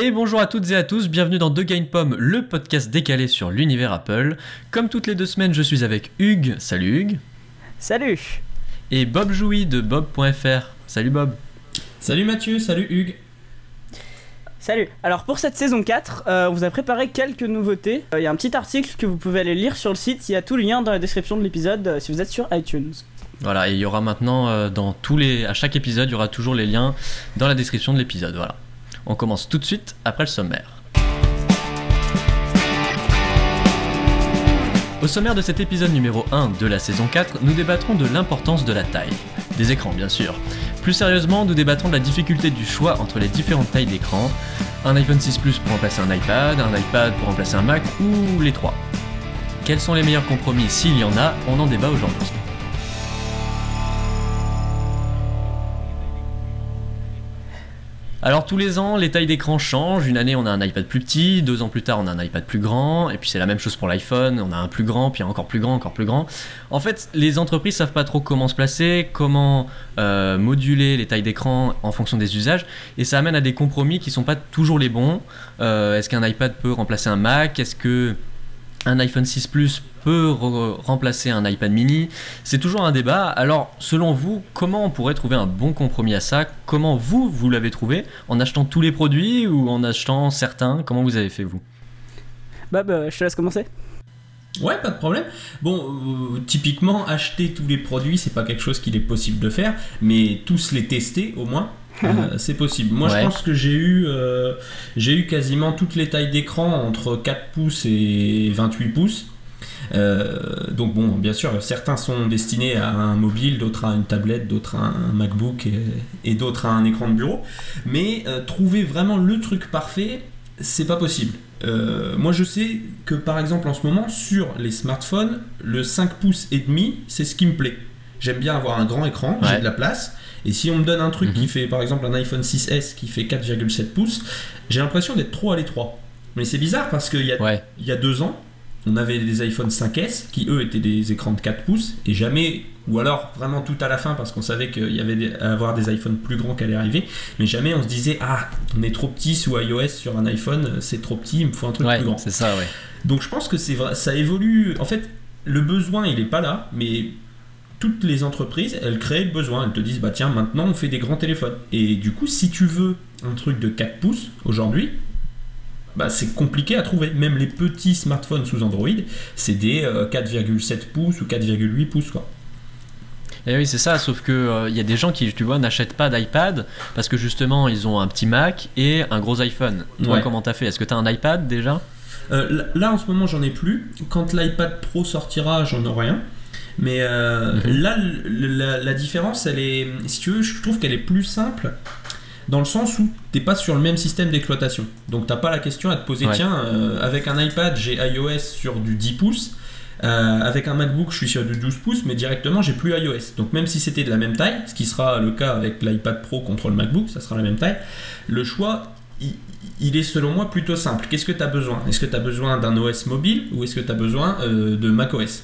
Et bonjour à toutes et à tous, bienvenue dans The Game Pomme, le podcast décalé sur l'univers Apple. Comme toutes les deux semaines, je suis avec Hugues. Salut Hugues. Salut. Et Bob Jouy de Bob.fr. Salut Bob. Salut Mathieu, salut Hugues. Salut. Alors pour cette saison 4, euh, on vous a préparé quelques nouveautés. Euh, Il y a un petit article que vous pouvez aller lire sur le site. Il y a tout le lien dans la description de l'épisode euh, si vous êtes sur iTunes. Voilà, et il y aura maintenant euh, dans tous les, à chaque épisode, il y aura toujours les liens dans la description de l'épisode. Voilà. On commence tout de suite après le sommaire. Au sommaire de cet épisode numéro 1 de la saison 4, nous débattrons de l'importance de la taille. Des écrans, bien sûr. Plus sérieusement, nous débattrons de la difficulté du choix entre les différentes tailles d'écran. Un iPhone 6 Plus pour remplacer un iPad, un iPad pour remplacer un Mac ou les trois. Quels sont les meilleurs compromis? S'il y en a On en débat aujourd'hui. Alors tous les ans, les tailles d'écran changent. Une année, on a un iPad plus petit, deux ans plus tard, on a un iPad plus grand, et puis c'est la même chose pour l'iPhone. On a un plus grand, puis encore plus grand, encore plus grand. En fait, les entreprises savent pas trop comment se placer, comment euh, moduler les tailles d'écran en fonction des usages, et ça amène à des compromis qui sont pas toujours les bons. Euh, Est-ce qu'un iPad peut remplacer un Mac? Est-ce que un iPhone 6 Plus peut re- remplacer un iPad mini C'est toujours un débat. Alors, selon vous, comment on pourrait trouver un bon compromis à ça? Comment vous, vous l'avez trouvé? En achetant tous les produits ou en achetant certains? Comment vous avez fait, vous? Bob, euh, je te laisse commencer. Ouais, pas de problème. Bon, euh, typiquement, acheter tous les produits, c'est pas quelque chose qu'il est possible de faire, mais tous les tester au moins. Euh, c'est possible. Moi, Ouais. je pense que j'ai eu, euh, j'ai eu quasiment toutes les tailles d'écran entre 4 pouces et 28 pouces. Euh, donc bon, bien sûr, certains sont destinés à un mobile, d'autres à une tablette, d'autres à un MacBook et, et d'autres à un écran de bureau. Mais trouver vraiment le truc parfait, c'est pas possible. Euh, moi, je sais que par exemple en ce moment sur les smartphones, le 5 pouces et demi, c'est ce qui me plaît. J'aime bien avoir un grand écran, Ouais. j'ai de la place. Et si on me donne un truc Mhm. qui fait par exemple un iPhone 6S qui fait 4,7 pouces, j'ai l'impression d'être trop à l'étroit. Mais c'est bizarre parce qu'il y a Ouais, il y a deux ans, on avait des iPhone 5S qui eux étaient des écrans de 4 pouces et jamais, ou alors vraiment tout à la fin parce qu'on savait qu'il y avait des, à avoir des iPhones plus grands qui allaient arriver, mais jamais on se disait ah on est trop petit sous iOS sur un iPhone, c'est trop petit, il me faut un truc ouais plus grand. c'est ça, ouais. Donc je pense que c'est vrai, ça évolue. En fait, le besoin il est pas là, mais toutes les entreprises elles créent le besoin, elles te disent bah tiens maintenant on fait des grands téléphones et du coup si tu veux un truc de 4 pouces aujourd'hui bah, c'est compliqué à trouver. Même les petits smartphones sous Android, c'est des euh, 4,7 pouces ou 4,8 pouces. Quoi. Et oui, c'est ça, sauf que il y a des gens qui, tu vois, n'achètent pas d'iPad parce que justement, ils ont un petit Mac et un gros iPhone. Toi, Ouais. comment t'as fait? Est-ce que t'as un iPad déjà? Euh, là- là, en ce moment, j'en ai plus. Quand l'iPad Pro sortira, j'en aurai un. Mais euh, Mhm. là, la, la différence, elle est, si tu veux, je trouve qu'elle est plus simple dans le sens où t'es pas sur le même système d'exploitation. Donc t'as pas la question à te poser, Ouais. tiens, euh, avec un iPad, j'ai iOS sur du 10 pouces. Euh, avec un MacBook, je suis sur du 12 pouces, mais directement, j'ai plus iOS. Donc même si c'était de la même taille, ce qui sera le cas avec l'iPad Pro contre le MacBook, ça sera la même taille, le choix, il, il est selon moi plutôt simple. Qu'est-ce que tu as besoin? Est-ce que tu as besoin d'un OS mobile ou est-ce que tu as besoin euh, de macOS?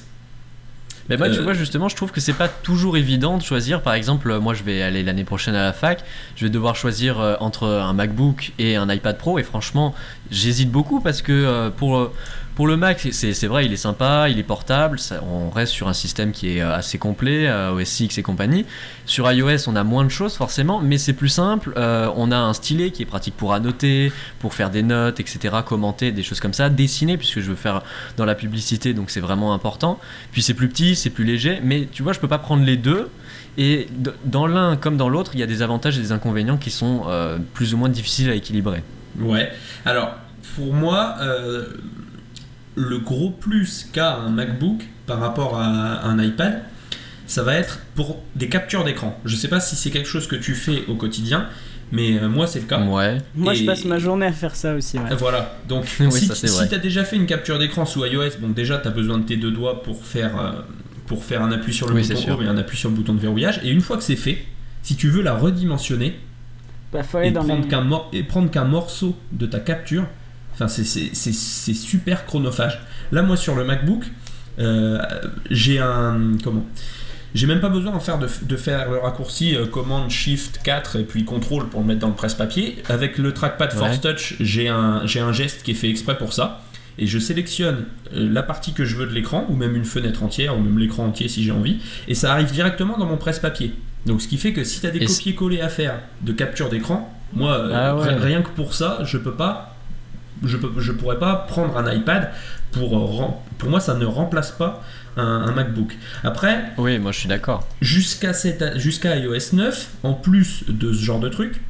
Mais moi, tu Euh, vois, justement, je trouve que c'est pas toujours évident de choisir. Par exemple, euh, moi, je vais aller l'année prochaine à la fac. Je vais devoir choisir euh, entre un MacBook et un iPad Pro. Et franchement, j'hésite beaucoup parce que pour, pour le Mac, c'est vrai, il est sympa, il est portable. ça- on reste sur un système qui est assez complet, OS X et compagnie. Sur iOS, on a moins de choses forcément, mais c'est plus simple. Euh, on a un stylet qui est pratique pour annoter, pour faire des notes, etc., commenter, des choses comme ça, dessiner, puisque je veux faire dans la publicité, donc c'est vraiment important. Puis c'est plus petit, c'est plus léger, mais tu vois, je peux pas prendre les deux. Et dans l'un comme dans l'autre, il y a des avantages et des inconvénients qui sont euh, plus ou moins difficiles à équilibrer. Ouais. Alors, pour moi, euh, le gros plus qu'a un MacBook par rapport à un iPad, ça va être pour des captures d'écran. Je sais pas si c'est quelque chose que tu fais au quotidien, mais euh, moi c'est le cas. Ouais. Moi, je passe ma journée à faire ça aussi. ouais. Voilà, donc Oui, si, tu as déjà fait une capture d'écran sous iOS, bon déjà tu as besoin de tes deux doigts pour faire, euh, pour faire un appui sur le Oui, bouton sûr. Home et un appui sur le bouton de verrouillage, et une fois que c'est fait, si tu veux la redimensionner Bah, faut aller et dans prendre les... qu'un mor- et prendre qu'un morceau de ta capture, enfin c'est- c'est c'est- c'est super chronophage. Là moi sur le MacBook, euh, j'ai un comment j'ai même pas besoin en faire de, de faire le raccourci euh, commande shift 4 et puis contrôle pour le mettre dans le presse-papier. Avec le trackpad Ouais. Force Touch, j'ai un, j'ai un geste qui est fait exprès pour ça. Et je sélectionne euh, la partie que je veux de l'écran, ou même une fenêtre entière, ou même l'écran entier si j'ai envie, et ça arrive directement dans mon presse-papier. Donc ce qui fait que si tu as des copier-coller à faire de capture d'écran, moi, euh, Ah ouais. rien que pour ça, je peux pas, je, peux, je pourrais pas prendre un iPad pour, euh, pour moi ça ne remplace pas un, un MacBook. Après, Oui, moi je suis d'accord. jusqu'à jusqu'à iOS 9, en plus de ce genre de truc,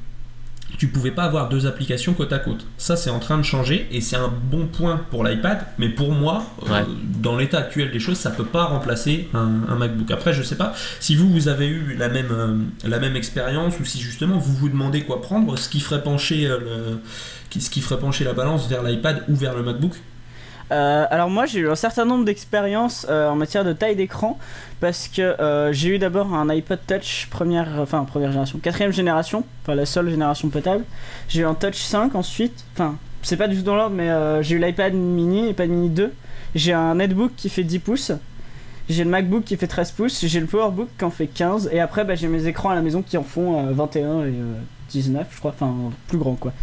tu pouvais pas avoir deux applications côte à côte. Ça, c'est en train de changer et c'est un bon point pour l'iPad, mais pour moi, euh, dans l'état actuel des choses, ça peut pas remplacer un, un MacBook. Après, je sais pas si vous, vous avez eu la même, euh, la même expérience ou si justement vous vous demandez quoi prendre, ce qui ferait pencher, euh, le, ce qui ferait pencher la balance vers l'iPad ou vers le MacBook. Euh, alors moi j'ai eu un certain nombre d'expériences euh, en matière de taille d'écran parce que euh, j'ai eu d'abord un iPod Touch première, enfin première génération, quatrième génération, enfin la seule génération potable. J'ai eu un Touch 5 ensuite, enfin c'est pas du tout dans l'ordre mais j'ai eu l'iPad mini, iPad mini 2. J'ai un netbook qui fait 10 pouces. J'ai le MacBook qui fait 13 pouces, j'ai le PowerBook qui en fait 15 et après bah, j'ai mes écrans à la maison qui en font euh, 21 et euh, 19 je crois, enfin plus grand quoi.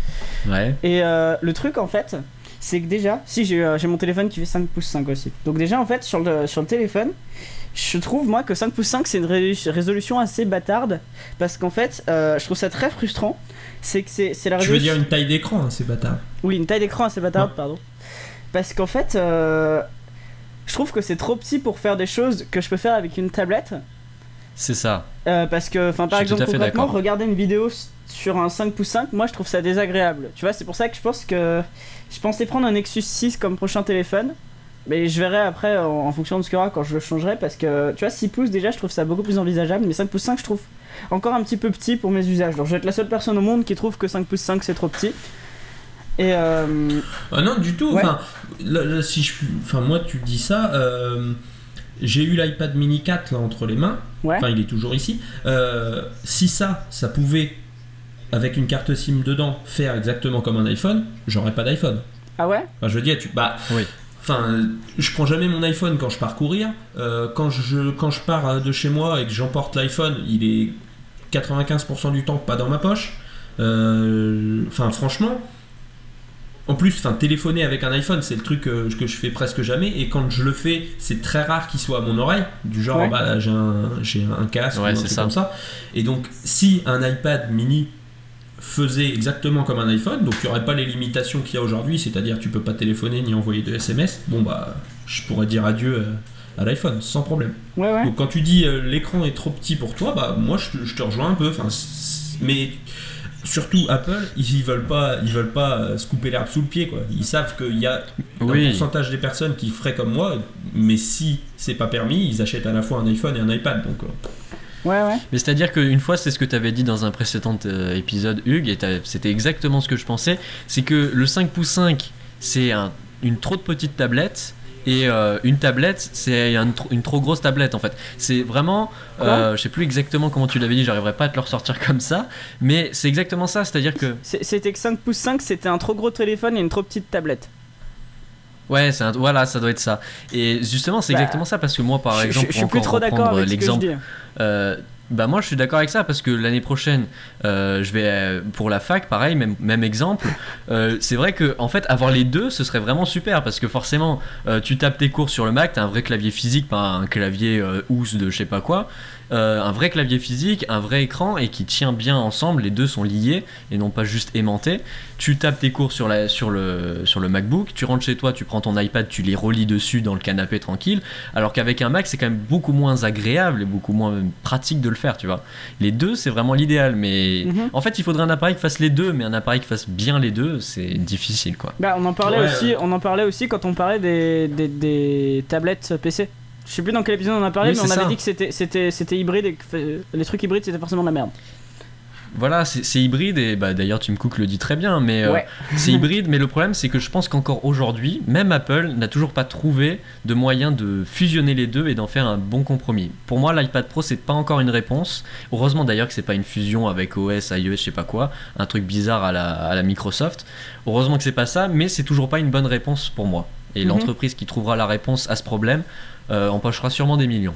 Ouais. Et le truc en fait, c'est que déjà, si j'ai euh, j'ai mon téléphone qui fait 5 pouces 5 aussi. Donc déjà en fait sur le, sur le téléphone, je trouve moi que 5 pouces 5 c'est une ré- résolution assez bâtarde parce qu'en fait euh, je trouve ça très frustrant. C'est que c'est c'est la Tu veux résolution... dire une taille d'écran, hein, c'est bâtard. Oui, une taille d'écran assez bâtarde, Ouais. pardon. Parce qu'en fait, euh, je trouve que c'est trop petit pour faire des choses que je peux faire avec une tablette. C'est ça. Euh, parce que, enfin, par Je exemple, concrètement, regarder une vidéo sur un 5 pouces 5, moi je trouve ça désagréable. Tu vois, c'est pour ça que je pense que je pensais prendre un Nexus 6 comme prochain téléphone. Mais je verrai après en, en fonction de ce qu'il y aura quand je le changerai. Parce que, tu vois, 6 pouces déjà, je trouve ça beaucoup plus envisageable. Mais 5 pouces 5, je trouve encore un petit peu petit pour mes usages. Donc je vais être la seule personne au monde qui trouve que 5 pouces 5 c'est trop petit. Et euh, Ah non, du tout. Ouais. Enfin, là, là, si je, enfin, moi, tu dis ça. euh, j'ai eu l'iPad mini 4 là entre les mains. ouais. Enfin, il est toujours ici. Euh, si ça, ça pouvait, avec une carte SIM dedans, faire exactement comme un iPhone, j'aurais pas d'iPhone. Ah ouais? Enfin, je veux dire, tu, bah, Oui. Enfin, je prends jamais mon iPhone quand je pars courir. Euh, quand, je, quand je pars euh, de chez moi et que j'emporte l'iPhone, il est 95% du temps pas dans ma poche. Euh, Enfin, franchement. En plus, enfin, téléphoner avec un iPhone, c'est le truc que je fais presque jamais. Et quand je le fais, c'est très rare qu'il soit à mon oreille. Du genre, Ouais. bah, j'ai un, j'ai un casque Ouais, ou un c'est truc ça. comme ça. Et donc, si un iPad mini faisait exactement comme un iPhone, donc il n'y aurait pas les limitations qu'il y a aujourd'hui, c'est-à-dire tu peux pas téléphoner ni envoyer de SMS, bon bah je pourrais dire adieu euh, à l'iPhone sans problème. Ouais, ouais. Donc quand tu dis euh, l'écran est trop petit pour toi, bah moi je te, je te rejoins un peu, enfin, mais surtout Apple, ils veulent pas, ils veulent pas euh, se couper l'herbe sous le pied quoi. Ils savent qu'il y a un pourcentage des personnes qui feraient comme moi, mais si c'est pas permis, ils achètent à la fois un iPhone et un iPad, donc euh, Ouais, ouais. Mais c'est-à-dire qu'une fois, c'est ce que tu avais dit dans un précédent euh, épisode, Hugues, et c'était exactement ce que je pensais, c'est que le 5 pouces 5, c'est un- une trop de petite tablette, et euh, une tablette, c'est une trop grosse tablette en fait. C'est vraiment, euh, je sais plus exactement comment tu l'avais dit, j'arriverai pas à te le ressortir comme ça, mais c'est exactement ça, c'est-à-dire que, C'était que 5 pouces 5, c'était un trop gros téléphone et une trop petite tablette. ouais, un- voilà, ça doit être ça. Et justement, c'est Bah, exactement ça, parce que moi, par exemple, je- je suis plus trop d'accord avec ce que je l'exemple dis. Euh, bah moi je suis d'accord avec ça parce que l'année prochaine euh, je vais euh, pour la fac pareil même, même exemple. Euh, c'est vrai que en fait avoir les deux ce serait vraiment super parce que forcément tu tapes tes cours sur le Mac t'as un vrai clavier physique pas un clavier housse de je sais pas quoi un vrai clavier physique un vrai écran et qui tient bien ensemble les deux sont liés et non pas juste aimantés. Tu tapes tes cours sur, la, sur, le, sur le MacBook tu rentres chez toi tu prends ton iPad tu les relis dessus dans le canapé tranquille alors qu'avec un Mac, c'est quand même beaucoup moins agréable et beaucoup moins pratique de le faire, tu vois. Les deux, c'est vraiment l'idéal, mais Mhm. en fait, il faudrait un appareil qui fasse les deux, mais un appareil qui fasse bien les deux, c'est difficile, quoi. Bah, on en parlait Ouais, aussi, ouais. on en parlait aussi quand on parlait des, des, des tablettes PC. Je sais plus dans quel épisode on en a parlé, Oui, mais on avait dit que c'était c'était c'était hybride et que fait- les trucs hybrides c'était forcément de la merde. Voilà, c'est hybride, et bah, d'ailleurs, Tim Cook le dit très bien, mais euh, c'est hybride, mais le problème, c'est que je pense qu'encore aujourd'hui, même Apple n'a toujours pas trouvé de moyen de fusionner les deux et d'en faire un bon compromis. Pour moi, l'iPad Pro, c'est pas encore une réponse. Heureusement d'ailleurs que c'est pas une fusion avec OS, iOS, je sais pas quoi, un truc bizarre à la, à la Microsoft. Heureusement que c'est pas ça, mais c'est toujours pas une bonne réponse pour moi. Et Mhm. l'entreprise qui trouvera la réponse à ce problème euh, empochera sûrement des millions.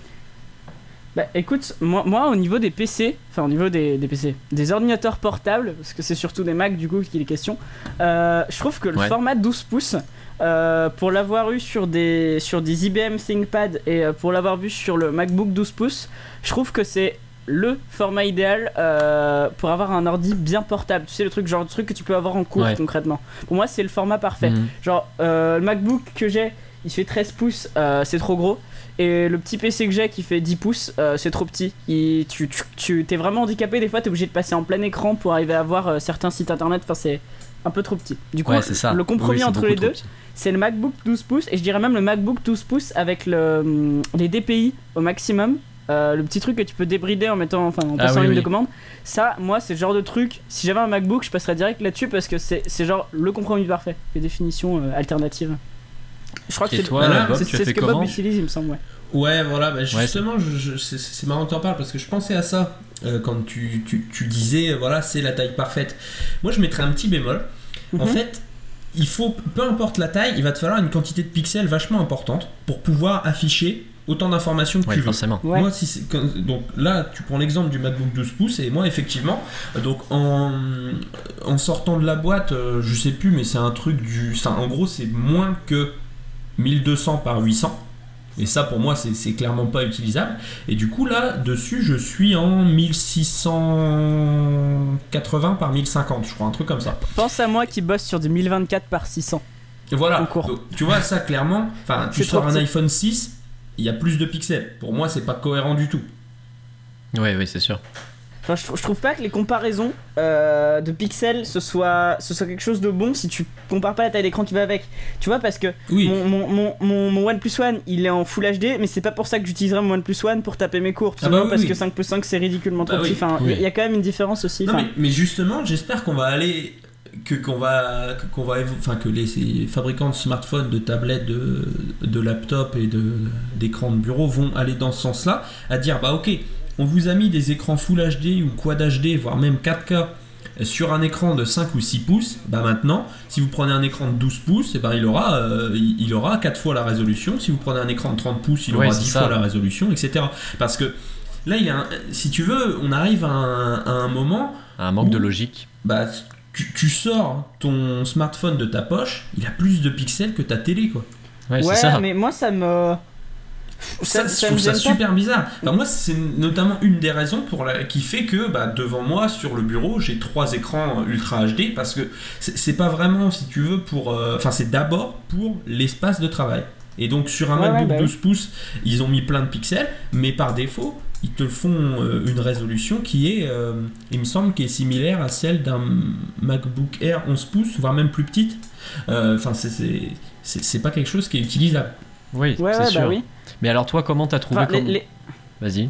Bah écoute, moi, moi au niveau des PC, enfin au niveau des, des PC, des ordinateurs portables, parce que c'est surtout des Mac du coup qui est question, euh, je trouve que le Ouais. format 12 pouces, euh, pour l'avoir eu sur des, sur des IBM ThinkPad et euh, pour l'avoir vu sur le MacBook 12 pouces, je trouve que c'est le format idéal euh, pour avoir un ordi bien portable. Tu sais, le truc, genre le truc que tu peux avoir en cours Ouais. concrètement. Pour moi, c'est le format parfait. Mhm. Genre, euh, le MacBook que j'ai, il fait 13 pouces, euh, c'est trop gros. Et le petit PC que j'ai qui fait 10 pouces, euh, c'est trop petit. Il- tu tu, tu t'es vraiment handicapé, des fois t'es obligé de passer en plein écran pour arriver à voir euh, certains sites internet. Enfin, c'est un peu trop petit. Du coup, Ouais, c'est ça. le compromis Oui, entre les deux, c'est le MacBook 12 pouces. Et je dirais même le MacBook 12 pouces avec le, hum, les DPI au maximum. Euh, le petit truc que tu peux débrider en mettant, enfin, en Ah passant en oui, ligne de commande. Ça, moi, c'est le genre de truc. Si j'avais un MacBook, je passerais direct là-dessus parce que c'est genre le compromis parfait. Les définitions alternatives. Je crois que Et c'est toi, Voilà, Bob, c'est tu c'est as ce que comment Bob utilise, il me semble. Ouais. Ouais, voilà, bah, justement, je- je- c'est- c'est marrant que t'en parles parce que je pensais à ça euh, quand tu, tu- tu disais, euh, voilà, c'est la taille parfaite. Moi, je mettrais un petit bémol. En Mhm. fait, il faut, peu importe la taille, il va te falloir une quantité de pixels vachement importante pour pouvoir afficher autant d'informations que Ouais, tu veux. forcément. Ouais. Moi, si donc là, tu prends l'exemple du MacBook 12 pouces et moi, effectivement, donc en, en sortant de la boîte, euh, je sais plus, mais c'est un truc du, ça, en gros, c'est moins que 1200 par 800. Et ça, pour moi, c'est clairement pas utilisable. Et du coup, là, dessus, je suis en 1680 par 1050, je crois, un truc comme ça. Pense à moi qui bosse sur du 1024 par 600. Et voilà. Donc, tu vois, ça, clairement, enfin, tu sors un petit. iPhone 6, il y a plus de pixels. Pour moi, c'est pas cohérent du tout. Oui, oui, c'est sûr. Enfin, je, je trouve pas que les comparaisons euh, de pixels ce soit, ce soit quelque chose de bon si tu compares pas la taille d'écran qui va avec. Tu vois, parce que Oui. mon, mon, mon, mon, mon OnePlus One il est en Full HD, mais c'est pas pour ça que j'utiliserai mon OnePlus One pour taper mes cours. Ah bah oui, parce oui. que 5 plus 5 c'est ridiculement trop Bah petit. oui. Enfin, il y a- quand même une différence aussi. Non, mais, mais justement, j'espère qu'on va aller que qu'on va que- qu'on va enfin que les fabricants de smartphones, de tablettes, de, de laptops et de d'écrans de bureau vont aller dans ce sens-là, à dire bah ok, on vous a mis des écrans Full HD ou Quad HD, voire même 4K sur un écran de 5 ou 6 pouces, bah maintenant, si vous prenez un écran de 12 pouces, et ben il aura euh, il aura 4 fois la résolution. Si vous prenez un écran de 30 pouces, il Ouais, aura c'est 10 ça. fois la résolution, etc. Parce que là, il y a un- si tu veux, on arrive à un, à un moment Un manque de logique. bah, tu, tu sors ton smartphone de ta poche, il a plus de pixels que ta télé, quoi. Ouais, ça. mais moi ça me. Ça, ça je trouve ça super bizarre. Enfin, moi, c'est notamment une des raisons pour la, qui fait que bah, devant moi, sur le bureau, j'ai trois écrans Ultra HD parce que c'est pas vraiment, si tu veux, pour. euh, Enfin, c'est d'abord pour l'espace de travail. Et donc, sur un Ouais, MacBook ouais, bah oui. 12 pouces, ils ont mis plein de pixels, mais par défaut, ils te font euh, une résolution qui est, euh, il me semble, qui est similaire à celle d'un MacBook Air 11 pouces, voire même plus petite. Enfin, c'est c'est pas quelque chose qui est utilisable. Oui, Ouais, c'est ouais, sûr. bah oui. Mais alors, toi, comment t'as trouvé Enfin, les- comme- les- Vas-y.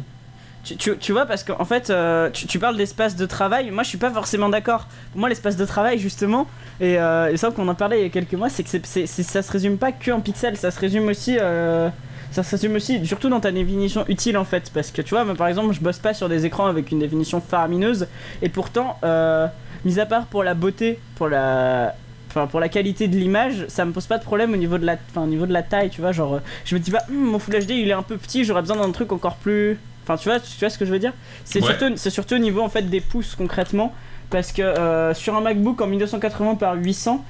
Tu, tu, tu vois, parce qu'en fait, euh, tu, tu parles d'espace de travail, moi je suis pas forcément d'accord. Pour moi, l'espace de travail, justement, et euh, il semble qu'on en parlait il y a quelques mois, c'est que c'est, c'est- c'est- ça se résume pas que en pixels, ça se résume aussi. euh, ça se résume aussi, surtout dans ta définition utile en fait. Parce que tu vois, moi par exemple, je bosse pas sur des écrans avec une définition faramineuse, et pourtant, euh, mis à part pour la beauté, pour la. Enfin, pour la qualité de l'image, ça me pose pas de problème au niveau de la, enfin, au niveau de la taille, tu vois. Genre, euh, je me dis pas, Hum, mon Full HD il est un peu petit, j'aurais besoin d'un truc encore plus. Enfin, tu vois, tu vois ce que je veux dire? C'est Ouais. surtout, c'est surtout au niveau en fait des pouces concrètement, parce que euh, sur un MacBook en 1280 par 800,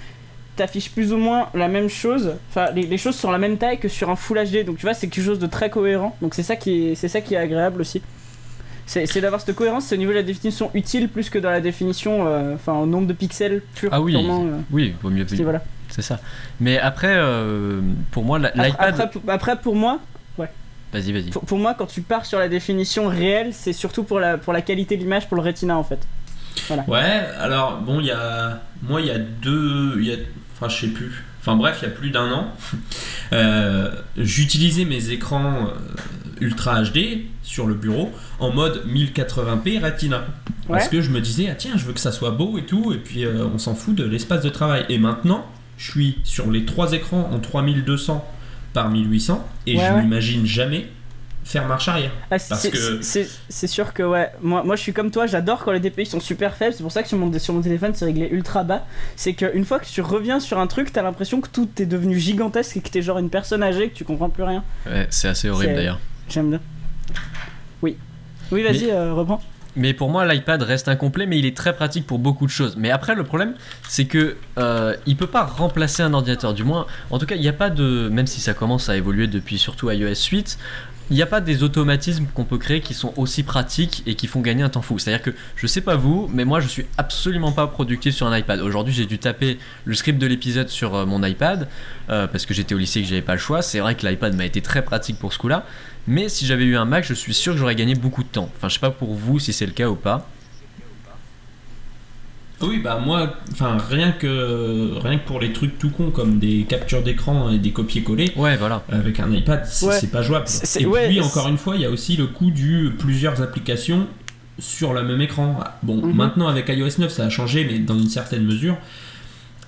t'affiches plus ou moins la même chose. Enfin, les, les choses sont la même taille que sur un Full HD, donc tu vois, c'est quelque chose de très cohérent. Donc c'est ça qui est, c'est ça qui est agréable aussi. C'est c'est d'avoir cette cohérence, c'est au niveau de la définition utile plus que dans la définition, euh, enfin, au nombre de pixels pur. Ah oui. purement, euh, Oui, vaut mieux. C'est ça. Mais après, euh, pour moi, la- Après, l'iPad. après, pour- après, pour moi, Vas-y, vas-y. pour, pour moi, quand tu pars sur la définition réelle, c'est surtout pour la, pour la qualité de l'image, pour le Retina en fait. Ouais, alors bon, il y a. Moi, il y a deux. il Y a, enfin, je sais plus. Enfin, bref, il y a plus d'un an. euh, J'utilisais mes écrans Ultra HD sur le bureau en mode 1080p Retina. Parce que je me disais, ah tiens, je veux que ça soit beau et tout, et puis euh, on s'en fout de l'espace de travail. Et maintenant, je suis sur les trois écrans en 3200 par 1800, et Ouais, je ouais. n'imagine jamais faire marche arrière. Ah, Parce c'est- que- c'est c'est sûr que ouais, moi, moi je suis comme toi, j'adore quand les DPI sont super faibles, c'est pour ça que sur mon, sur mon téléphone c'est réglé ultra bas. C'est qu'une fois que tu reviens sur un truc, t'as l'impression que tout est devenu gigantesque et que t'es genre une personne âgée, que tu comprends plus rien. Ouais, c'est assez horrible C'est- d'ailleurs. J'aime bien. Oui. Oui, vas-y, Mais- euh, reprends. Mais pour moi, l'iPad reste incomplet, mais il est très pratique pour beaucoup de choses. Mais après, le problème, c'est que euh, il peut pas remplacer un ordinateur. Du moins, en tout cas, il n'y a pas de. Même si ça commence à évoluer depuis surtout iOS 8, il n'y a pas des automatismes qu'on peut créer qui sont aussi pratiques et qui font gagner un temps fou. C'est-à-dire que je sais pas vous, mais moi, je suis absolument pas productif sur un iPad. Aujourd'hui, j'ai dû taper le script de l'épisode sur euh, mon iPad euh, parce que j'étais au lycée et que j'avais pas le choix. C'est vrai que l'iPad m'a été très pratique pour ce coup-là. Mais si j'avais eu un Mac, je suis sûr que j'aurais gagné beaucoup de temps. Enfin, je sais pas pour vous si c'est le cas ou pas. Oui, bah moi, enfin rien que rien que pour les trucs tout cons comme des captures d'écran et des copier-coller Ouais, voilà. avec un iPad, c'est Ouais. pas jouable. Et ouais, puis encore une fois, il y a aussi le coût du plusieurs applications sur le même écran. Bon, Mhm. maintenant avec iOS 9, ça a changé, mais dans une certaine mesure,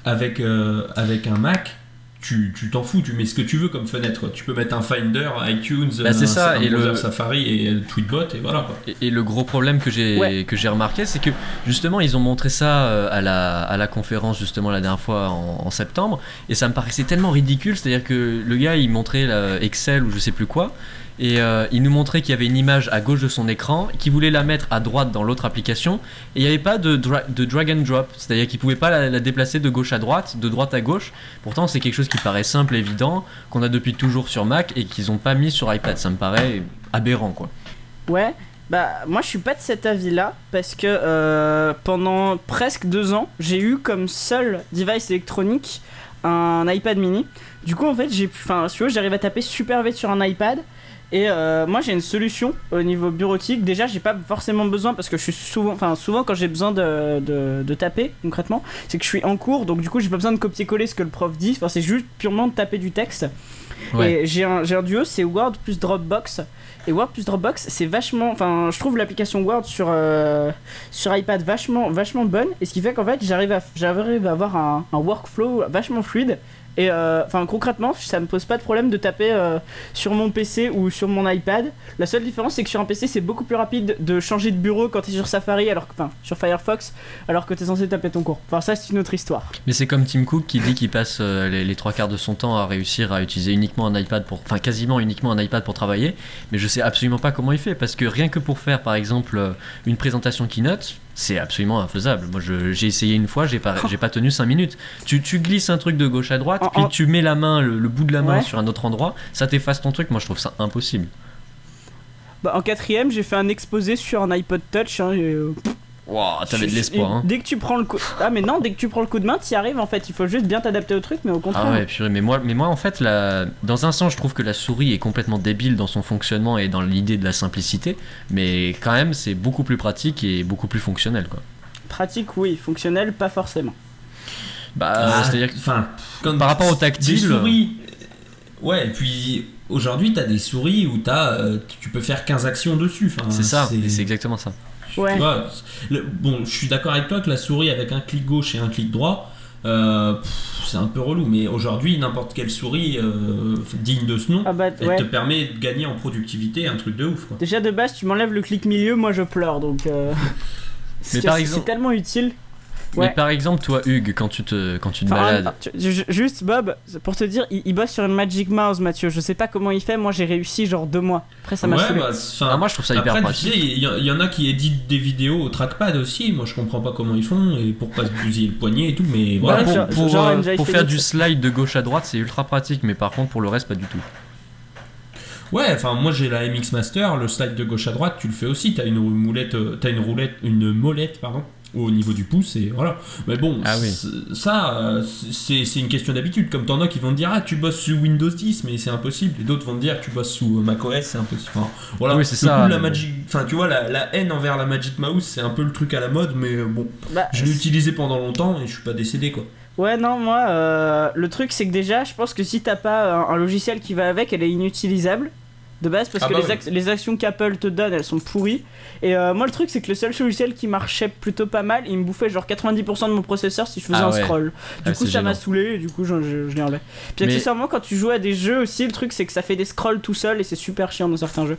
avec euh, avec un Mac. Tu tu t'en fous, tu mets ce que tu veux comme fenêtre. quoi. Tu peux mettre un Finder, iTunes, Bah, c'est un, ça, un et browser le- Safari et euh, Tweetbot et voilà quoi. Et, et le gros problème que j'ai Ouais. que j'ai remarqué, c'est que justement ils ont montré ça euh, à la, à la conférence justement la dernière fois en, en septembre, et ça me paraissait tellement ridicule, c'est-à-dire que le gars il montrait la Excel ou je sais plus quoi, et euh, il nous montrait qu'il y avait une image à gauche de son écran, qu'il voulait la mettre à droite dans l'autre application, et il n'y avait pas de, dra- de drag and drop, c'est-à-dire qu'il pouvait pas la, la déplacer de gauche à droite, de droite à gauche. Pourtant c'est quelque chose qui paraît simple, évident, qu'on a depuis toujours sur Mac et qu'ils ont pas mis sur iPad. Ça me paraît aberrant quoi. Ouais, bah moi je suis pas de cet avis-là parce que euh, pendant presque deux ans, j'ai eu comme seul device électronique un iPad mini. Du coup, en fait, j'ai enfin, si j'arrive à taper super vite sur un iPad. Et euh, moi j'ai une solution au niveau bureautique. Déjà j'ai pas forcément besoin parce que je suis souvent, enfin souvent quand j'ai besoin de, de, de taper concrètement, c'est que je suis en cours donc du coup j'ai pas besoin de copier-coller ce que le prof dit. Enfin c'est juste purement de taper du texte. Ouais. Et j'ai un, un duo, c'est Word plus Dropbox. Et Word plus Dropbox, c'est vachement. Enfin, je trouve l'application Word sur, euh, sur iPad vachement, vachement bonne. Et ce qui fait qu'en fait, j'arrive à, j'arrive à avoir un, un workflow vachement fluide. Et euh, enfin, concrètement, ça me pose pas de problème de taper euh, sur mon PC ou sur mon iPad. La seule différence, c'est que sur un PC, c'est beaucoup plus rapide de changer de bureau quand t'es sur Safari, alors que, enfin, sur Firefox, alors que t'es censé taper ton cours. Enfin, ça, c'est une autre histoire. Mais c'est comme Tim Cook qui dit qu'il passe euh, les, les trois quarts de son temps à réussir à utiliser uniquement un iPad pour, enfin quasiment uniquement un iPad pour travailler. Mais je sais absolument pas comment il fait parce que rien que pour faire par exemple euh, une présentation keynote, c'est absolument infaisable. Moi je- j'ai essayé une fois, j'ai pas, j'ai pas tenu 5 minutes. Tu, tu glisses un truc de gauche à droite, En- puis en- tu mets la main, le, le bout de la main Ouais. sur un autre endroit, ça t'efface ton truc. Moi je trouve ça impossible. Bah, en quatrième, j'ai fait un exposé sur un iPod Touch. hein, et, euh, Waouh, t'avais de l'espoir. Hein. Dès que tu prends le coup. Ah, mais non, dès que tu prends le coup de main, t'y arrives en fait. Il faut juste bien t'adapter au truc, mais au contraire. Ah ouais, purée, mais moi, mais moi en fait, la... dans un sens, je trouve que la souris est complètement débile dans son fonctionnement et dans l'idée de la simplicité, mais quand même, c'est beaucoup plus pratique et beaucoup plus fonctionnel, quoi. Pratique, oui. Fonctionnel, pas forcément. Bah, Ah, c'est-à-dire enfin, quand- par rapport au tactile, Des souris. euh, Ouais, et puis aujourd'hui, t'as des souris où t'as, euh, tu peux faire 15 actions dessus. Enfin, c'est ça, c'est exactement ça. Ouais. Tu vois, le- bon, je suis d'accord avec toi que la souris avec un clic gauche et un clic droit, euh, c'est un peu relou. Mais aujourd'hui, n'importe quelle souris euh, digne de ce nom, Ah bah, elle ouais. te permet de gagner en productivité, un truc de ouf. Quoi. Déjà de base, tu m'enlèves le clic milieu, moi je pleure donc. euh, C'est tellement utile. Mais par exemple, toi, Hugues, quand tu te, quand tu te Enfin, balades, juste Bob, pour te dire, il, il bosse sur une Magic Mouse, Mathieu. Je sais pas comment il fait, moi j'ai réussi genre deux mois. Après ça m'a ouais, bah, enfin, Ah, moi je trouve ça hyper Après, tu pratique. sais, il y, il y en a qui éditent des vidéos au trackpad aussi. Moi, je comprends pas comment ils font et pour pas se bousiller le poignet et tout. Mais Bah, voilà. Pour, genre- pour, genre euh, pour faire du slide de gauche à droite, c'est ultra pratique, mais par contre, pour le reste, pas du tout. Ouais, enfin, moi j'ai la MX Master, le slide de gauche à droite, tu le fais aussi. T'as une moulette, euh, t'as une roulette, une molette, pardon, au niveau du pouce et voilà. Mais bon, Ah oui. ça, euh, c'est c'est une question d'habitude. Comme t'en as qui vont te dire, ah, tu bosses sous Windows 10, mais c'est impossible. Et d'autres vont te dire, tu bosses sous euh, macOS, c'est impossible. Enfin, voilà. Oui, c'est ça, coup, la. Magic, enfin, tu vois, la, la haine envers la Magic Mouse, c'est un peu le truc à la mode, mais euh, bon, Bah, je l'ai utilisé pendant longtemps et je suis pas décédé quoi. Ouais, non, moi, euh, le truc c'est que déjà, je pense que si t'as pas un, un logiciel qui va avec, elle est inutilisable de base parce Ah que bah les, oui. ac- les actions qu'Apple te donne, elles sont pourries. Et euh, moi, le truc c'est que le seul logiciel qui marchait plutôt pas mal, il me bouffait genre 90% de mon processeur si je faisais Ah un ouais. scroll. Du Ah, coup, ça m'a saoulé et du coup, je, je, je l'ai enlevé. Puis Mais- accessoirement, quand tu joues à des jeux aussi, le truc c'est que ça fait des scrolls tout seul et c'est super chiant dans certains jeux.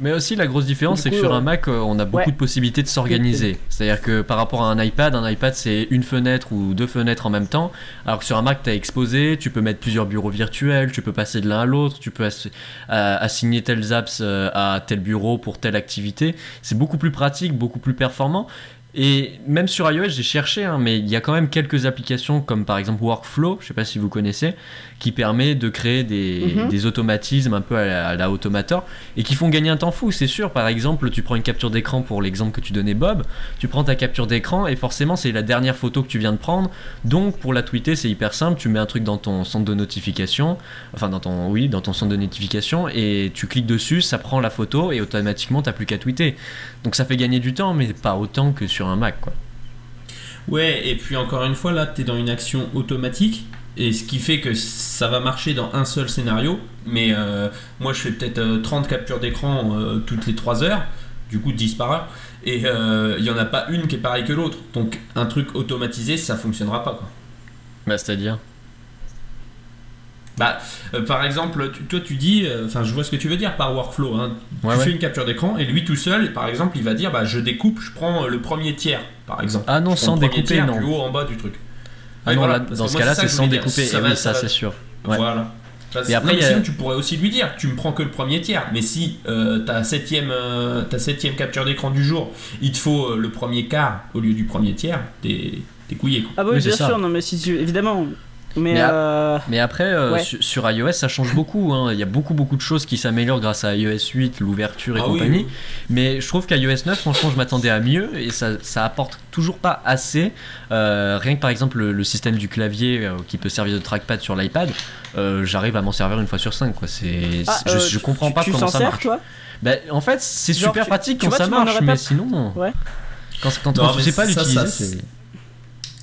Mais aussi la grosse différence, c'est que sur euh, un Mac, euh, on a beaucoup ouais. de possibilités de s'organiser. C'est-à-dire que par rapport à un iPad, un iPad c'est une fenêtre ou deux fenêtres en même temps. Alors que sur un Mac, tu as exposé, tu peux mettre plusieurs bureaux virtuels, tu peux passer de l'un à l'autre, tu peux ass- euh, assigner tels apps euh, à tel bureau pour telle activité. C'est beaucoup plus pratique, beaucoup plus performant. Et même sur iOS, j'ai cherché, hein, mais il y a quand même quelques applications comme par exemple Workflow, je sais pas si vous connaissez, qui permet de créer des, Mhm. des automatismes un peu à la, à la Automator et qui font gagner un temps fou, c'est sûr. Par exemple, tu prends une capture d'écran pour l'exemple que tu donnais Bob, tu prends ta capture d'écran et forcément c'est la dernière photo que tu viens de prendre. Donc pour la tweeter, c'est hyper simple, tu mets un truc dans ton centre de notification, enfin dans ton oui, dans ton centre de notification et tu cliques dessus, ça prend la photo et automatiquement t'as plus qu'à tweeter. Donc ça fait gagner du temps mais pas autant que sur un Mac quoi. Ouais, et puis encore une fois, là, tu es dans une action automatique, et ce qui fait que ça va marcher dans un seul scénario, mais euh, moi je fais peut-être euh, 30 captures d'écran euh, toutes les 3 heures, du coup 10 par heure, et euh, il n'y en a pas une qui est pareille que l'autre. Donc un truc automatisé, ça fonctionnera pas. Quoi. Bah c'est-à-dire? Bah, euh, par exemple, tu- toi tu dis, euh, enfin je vois ce que tu veux dire par workflow, hein. Ouais, tu ouais. fais une capture d'écran, et lui tout seul, par exemple, il va dire, bah je découpe, je prends euh, le premier tiers, par exemple. Ah non, sans découper tiers non. Du haut en bas du truc. Ah non, voilà, là, parce dans ce cas-là, c'est sans découper. Ça Et va- oui, ça c'est sûr. Ouais. Voilà. Et après, non, mais a- tu pourrais aussi lui dire, tu me prends que le premier tiers. Mais si euh, ta septième, euh, ta septième capture d'écran du jour, il te faut euh, le premier quart au lieu du premier tiers, t'es t'es couillé. Quoi. Ah bah oui, bien ça. sûr, non mais si tu... évidemment. Mais, Mais euh, Mais après, euh, Ouais. sur, sur iOS, ça change beaucoup. hein. Il y a beaucoup, beaucoup de choses qui s'améliorent grâce à iOS 8, l'ouverture et Ah compagnie. oui. Mais je trouve qu'à iOS 9, franchement, je m'attendais à mieux et ça, ça apporte toujours pas assez. Euh, rien que par exemple, le, le système du clavier euh, qui peut servir de trackpad sur l'iPad, euh, j'arrive à m'en servir une fois sur cinq. Quoi. C'est, ah, je, euh, je tu- comprends tu- pas tu comment ça sers, marche. toi Ben, en fait, c'est super tu- pratique tu quand vois, ça tu marche, mais pas- sinon, Ouais. quand, quand, Non, quand tu mais sais pas l'utiliser, c'est.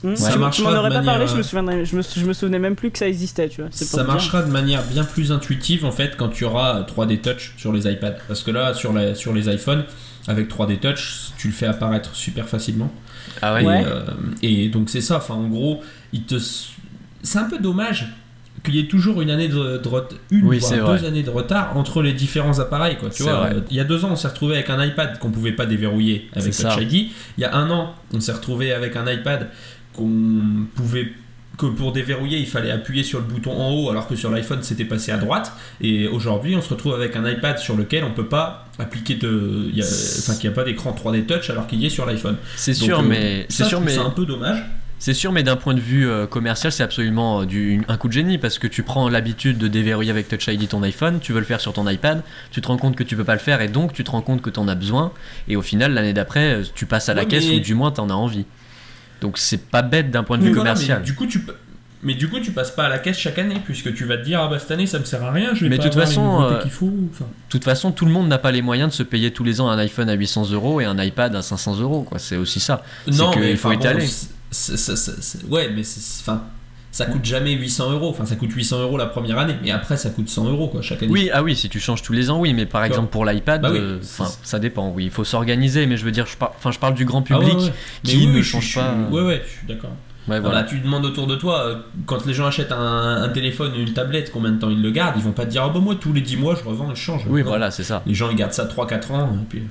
Hmm, Ça tu- tu m'en marchera de aurais pas manière, parlé, je me, euh, souviendrais, je, me, je me souvenais même plus que ça existait, tu vois. c'est pour Ça marchera de manière bien plus intuitive en fait quand tu auras 3D Touch sur les iPads. Parce que là, sur, la- sur les iPhones, avec 3D Touch, tu le fais apparaître super facilement. Ah ouais, Et, Ouais. euh, et donc c'est ça, enfin en gros, il te... c'est un peu dommage qu'il y ait toujours une année de, de une Oui, voire deux vrai. années de retard entre les différents appareils. Quoi. Tu C'est vois, vrai. euh, il y a deux ans, on s'est retrouvé avec un iPad qu'on pouvait pas déverrouiller avec Touch. ID. Il y a un an, on s'est retrouvé avec un iPad qu'on pouvait que pour déverrouiller, il fallait appuyer sur le bouton en haut, alors que sur l'iPhone, c'était passé à droite. Et aujourd'hui, on se retrouve avec un iPad sur lequel on peut pas appliquer de, il y a- enfin, qu'il n'y a pas d'écran 3D Touch, alors qu'il y est sur l'iPhone. c'est sûr, euh, mais c'est sûr, mais ça un peu dommage. C'est sûr, mais d'un point de vue euh, commercial, c'est absolument euh, du, un coup de génie parce que tu prends l'habitude de déverrouiller avec Touch ID ton iPhone, tu veux le faire sur ton iPad, tu te rends compte que tu peux pas le faire et donc tu te rends compte que tu en as besoin et au final, l'année d'après, tu passes à la Ouais, caisse mais- ou du moins tu en as envie. Donc c'est pas bête d'un point de vue voilà, commercial. mais du coup, tu mais du coup, tu passes pas à la caisse chaque année puisque tu vas te dire ah bah cette année ça me sert à rien, je vais Mais pas de toute avoir façon, les euh, qu'il faut. Enfin, De toute façon, tout le monde n'a pas les moyens de se payer tous les ans un iPhone à 800 euros et un iPad à 500 euros. quoi. C'est aussi ça. non, mais faut enfin, bon, étaler. ouais, mais c'est- enfin, ça coûte jamais 800 euros. Enfin, ça coûte 800 euros la première année, mais après ça coûte 100 euros quoi chaque année. Oui, ah oui, si tu changes tous les ans, oui, mais par exemple pour l'iPad, Bah oui, euh, ça dépend. Oui, il faut s'organiser, mais je veux dire, je, par- enfin, je parle du grand Ah ouais, public ouais. Mais qui oui, ne oui, change pas. je Ouais, ouais, je suis d'accord. Ouais, Ah voilà. tu demandes autour de toi, euh, quand les gens achètent un, un téléphone ou une tablette, combien de temps ils le gardent? Ils vont pas te dire, ah bah moi tous les 10 mois je revends et je change. Oui, Non. voilà, c'est ça. Les gens ils gardent ça 3-4 ans. Et puis...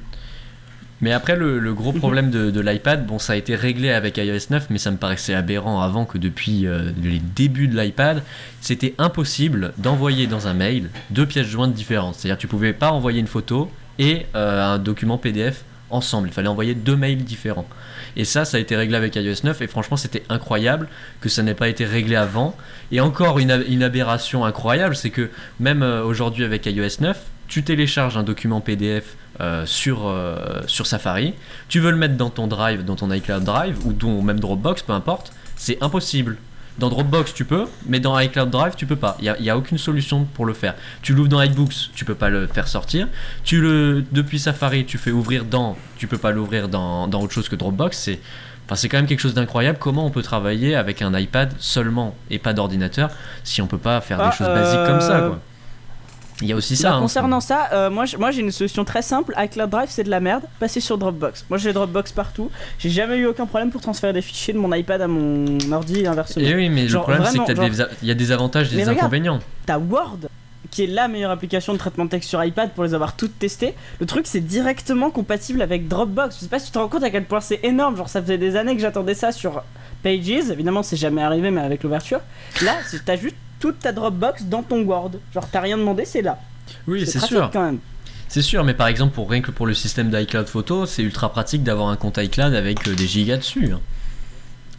Mais après, le, le gros Mhm. problème de, de l'iPad, bon, ça a été réglé avec iOS 9, mais ça me paraissait aberrant avant que depuis euh, les débuts de l'iPad, c'était impossible d'envoyer dans un mail deux pièces jointes différentes. C'est-à-dire, tu pouvais pas envoyer une photo et euh, un document PDF ensemble. Il fallait envoyer deux mails différents. Et ça, ça a été réglé avec iOS 9, et franchement, c'était incroyable que ça n'ait pas été réglé avant. Et encore une, ab- une aberration incroyable, c'est que même euh, aujourd'hui avec iOS 9, tu télécharges un document PDF euh, sur, euh, sur Safari, tu veux le mettre dans ton Drive, dans ton iCloud Drive, ou dans même Dropbox, peu importe, c'est impossible. Dans Dropbox, tu peux, mais dans iCloud Drive, tu peux pas. Il n'y a, aucune solution pour le faire. Tu l'ouvres dans iBooks, tu peux pas le faire sortir. Tu le, depuis Safari, tu fais ouvrir dans, tu peux pas l'ouvrir dans, dans autre chose que Dropbox. C'est, enfin, c'est quand même quelque chose d'incroyable. Comment on peut travailler avec un iPad seulement et pas d'ordinateur si on peut pas faire Ah, des choses basiques comme ça, euh, quoi? Il y a aussi Bah, ça. hein, concernant ça, euh, moi, j'ai une solution très simple. iCloud Drive, c'est de la merde. Passez sur Dropbox. Moi, j'ai Dropbox partout. J'ai jamais eu aucun problème pour transférer des fichiers de mon iPad à mon ordi et inversement. Et oui, mais Genre, le problème c'est vraiment, que t'as des a- il y a des avantages et des regarde. inconvénients. T'as Word qui est la meilleure application de traitement de texte sur iPad pour les avoir toutes testées. Le truc, c'est directement compatible avec Dropbox. Je sais pas si tu te rends compte à quel point c'est énorme. Genre, ça faisait des années que j'attendais ça sur Pages. Évidemment, c'est jamais arrivé, mais avec l'ouverture. Là, t'as juste toute ta Dropbox dans ton Word. Genre, t'as rien demandé, c'est là. Oui, c'est sûr. quand même. C'est sûr, mais par exemple, pour rien que pour le système d'iCloud Photo, c'est ultra pratique d'avoir un compte iCloud avec euh, des gigas dessus. hein.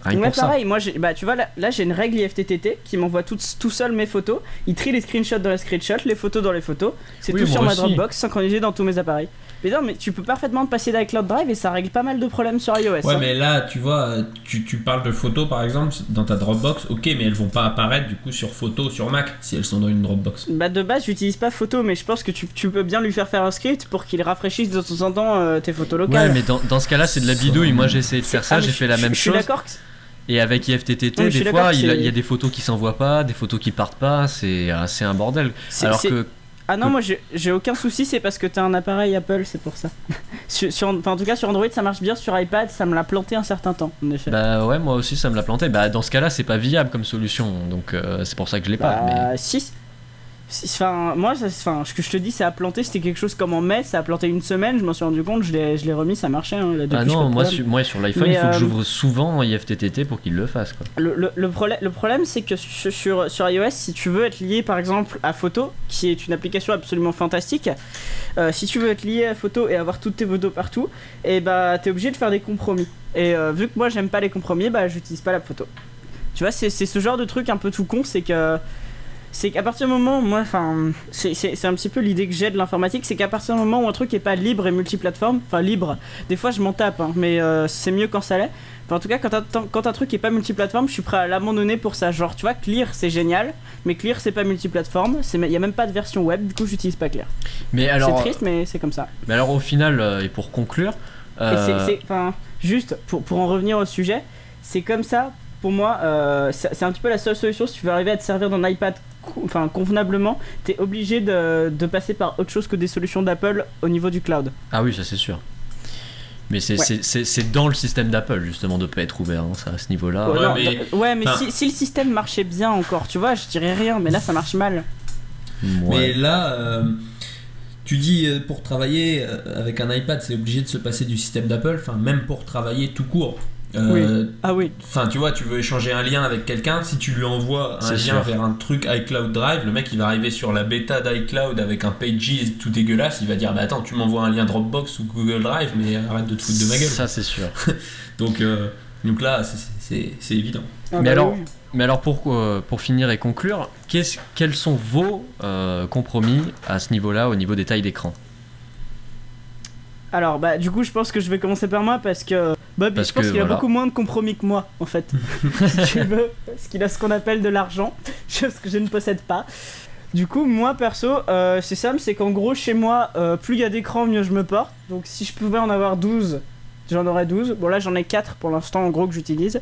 Rien Ouais, ça. pareil, moi, j'ai- bah, tu vois, là, là, j'ai une règle IFTTT qui m'envoie tout, tout seul mes photos. Il trie les screenshots dans les screenshots, les photos dans les photos. C'est Oui, tout sur ma. Dropbox, synchronisé dans tous mes appareils. Mais non, mais tu peux parfaitement te passer d'iCloud Drive et ça règle pas mal de problèmes sur iOS. Ouais, hein. mais là, tu vois, tu, tu parles de photos par exemple dans ta Dropbox, ok, mais elles vont pas apparaître du coup sur photos sur Mac si elles sont dans une Dropbox. Bah de base j'utilise pas photo mais je pense que tu, tu peux bien lui faire faire un script pour qu'il rafraîchisse de temps en temps euh, tes photos locales. Ouais, mais dans, dans ce cas-là, c'est de la bidouille. Moi, j'ai essayé de faire Ah, ça, mais j'ai fait la je- même Je suis chose. d'accord que Et avec IFTTT, Oui, des fois, il, y a- c'est- il y a des photos qui s'envoient pas, des photos qui partent pas. C'est euh, un bordel. Alors que Ah non moi j'ai aucun souci c'est parce que t'as un appareil Apple c'est pour ça. sur, en tout cas sur Android ça marche bien sur iPad ça me l'a planté un certain temps en effet. Bah ouais, moi aussi ça me l'a planté. Bah dans ce cas-là, c'est pas viable comme solution, donc euh, c'est pour ça que je l'ai pas. mais- Bah, si. Enfin, moi, ça- enfin, ce que je te dis, ça a planté, c'était quelque chose comme en mai, ça a planté une semaine, je m'en suis rendu compte, je l'ai je l'ai remis, ça marchait. hein, là, Ah non, moi, sur, moi sur l'iPhone, il faut que euh, j'ouvre souvent IFTTT pour qu'il le fasse. Quoi. Le, le, le problème, le problème c'est que sur, sur, iOS, si tu veux être lié par exemple à Photo, qui est une application absolument fantastique, euh, si tu veux être lié à Photo et avoir toutes tes photos partout, et bah t'es obligé de faire des compromis. Et euh, vu que moi j'aime pas les compromis, bah j'utilise pas la photo. Tu vois, c'est c'est ce genre de truc un peu tout con, c'est que. C'est qu'à partir du moment, moi, enfin, c'est- c'est c'est un petit peu l'idée que j'ai de l'informatique, c'est qu'à partir du moment où un truc est pas libre et multiplateforme, enfin libre, des fois je m'en tape, hein, mais euh, c'est mieux quand ça l'est. Enfin, en tout cas, quand un, quand un truc est pas multiplateforme, je suis prêt à l'abandonner pour ça. Genre, tu vois, Clear c'est génial, mais Clear c'est pas multiplateforme, il y a même pas de version web, du coup j'utilise pas Clear. Mais C'est alors, triste, mais c'est comme ça. mais alors au final, euh, et pour conclure, Et euh, c'est- c'est, juste pour, pour en revenir au sujet, c'est comme ça, pour moi, euh, c'est un petit peu la seule solution si tu veux arriver à te servir d'un iPad enfin, convenablement, t'es obligé de, de passer par autre chose que des solutions d'Apple au niveau du cloud. ah oui, ça c'est sûr. Mais c'est Ouais. dans le système d'Apple justement de pas être ouvert hein, ça, à ce niveau-là. Ouais, mais- ouais, si, si le système marchait bien encore, tu vois, je dirais rien, mais là ça marche mal. Ouais. Mais là, euh, tu dis euh, pour travailler avec un iPad, c'est obligé de se passer du système d'Apple, enfin même pour travailler tout court. Euh, Ah oui. Enfin, tu vois, tu veux échanger un lien avec quelqu'un, si tu lui envoies un lien sûr. vers un truc iCloud Drive, le mec il va arriver sur la bêta d'iCloud avec un Pages tout dégueulasse, il va dire bah attends, tu m'envoies un lien Dropbox ou Google Drive, mais arrête de te foutre de ma gueule. Ça c'est sûr. Donc, euh, donc là, c'est- c'est c'est évident. Ah Mais bah alors- oui. Mais alors pour, euh, pour finir et conclure, quels sont vos euh, compromis à ce niveau-là, au niveau des tailles d'écran? Alors, bah, du coup, je pense que je vais commencer par moi parce que Parce je pense qu'il a voilà. beaucoup moins de compromis que moi, en fait. si tu veux, parce qu'il a ce qu'on appelle de l'argent, chose que je ne possède pas. Du coup, moi perso, euh, c'est simple, c'est qu'en gros, chez moi, euh, plus il y a d'écrans, mieux je me porte. Donc, si je pouvais en avoir 12, j'en aurais 12. Bon, là, j'en ai 4 pour l'instant, en gros, que j'utilise.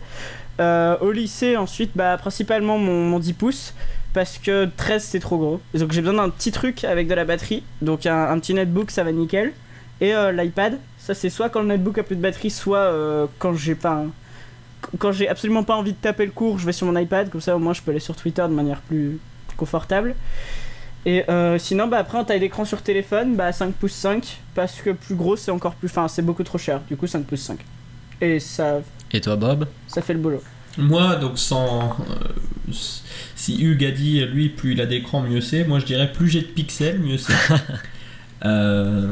Euh, au lycée, ensuite, bah, principalement mon, mon 10 pouces. Parce que 13 c'est trop gros. Donc j'ai besoin d'un petit truc avec de la batterie. Donc un, un petit netbook ça va nickel. Et l'iPad, ça c'est soit quand le netbook a plus de batterie, soit euh, quand j'ai pas. Quand j'ai absolument pas envie de taper le cours, je vais sur mon iPad, comme ça au moins je peux aller sur Twitter de manière plus, plus confortable. Et euh, sinon, bah après en taille d'écran sur téléphone, bah 5 pouces 5, parce que plus gros c'est encore plus. Enfin, c'est beaucoup trop cher, du coup 5 pouces 5. Et ça, Et toi Bob? ça fait le boulot. Moi, donc sans. euh, si Hugues a dit, lui, plus il a d'écran, mieux c'est. Moi, je dirais plus j'ai de pixels, mieux c'est. Euh,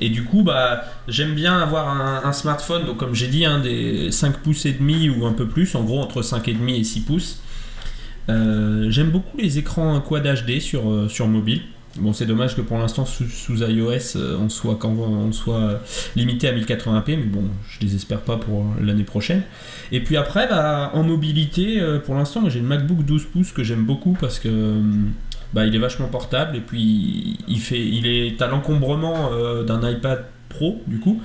et du coup, bah, j'aime bien avoir un, smartphone, donc comme j'ai dit, hein, des 5 pouces et demi ou un peu plus, en gros entre 5 et demi et 6 pouces. Euh, j'aime beaucoup les écrans Quad HD sur, euh, sur mobile. Bon, c'est dommage que pour l'instant sous, sous iOS euh, on soit quand on soit limité à 1080p, mais bon, je désespère pas pour l'année prochaine. Et puis après, bah, en mobilité, pour l'instant, j'ai une MacBook 12 pouces que j'aime beaucoup parce que bah, il est vachement portable et puis il fait, il est à l'encombrement euh, d'un iPad Pro du coup,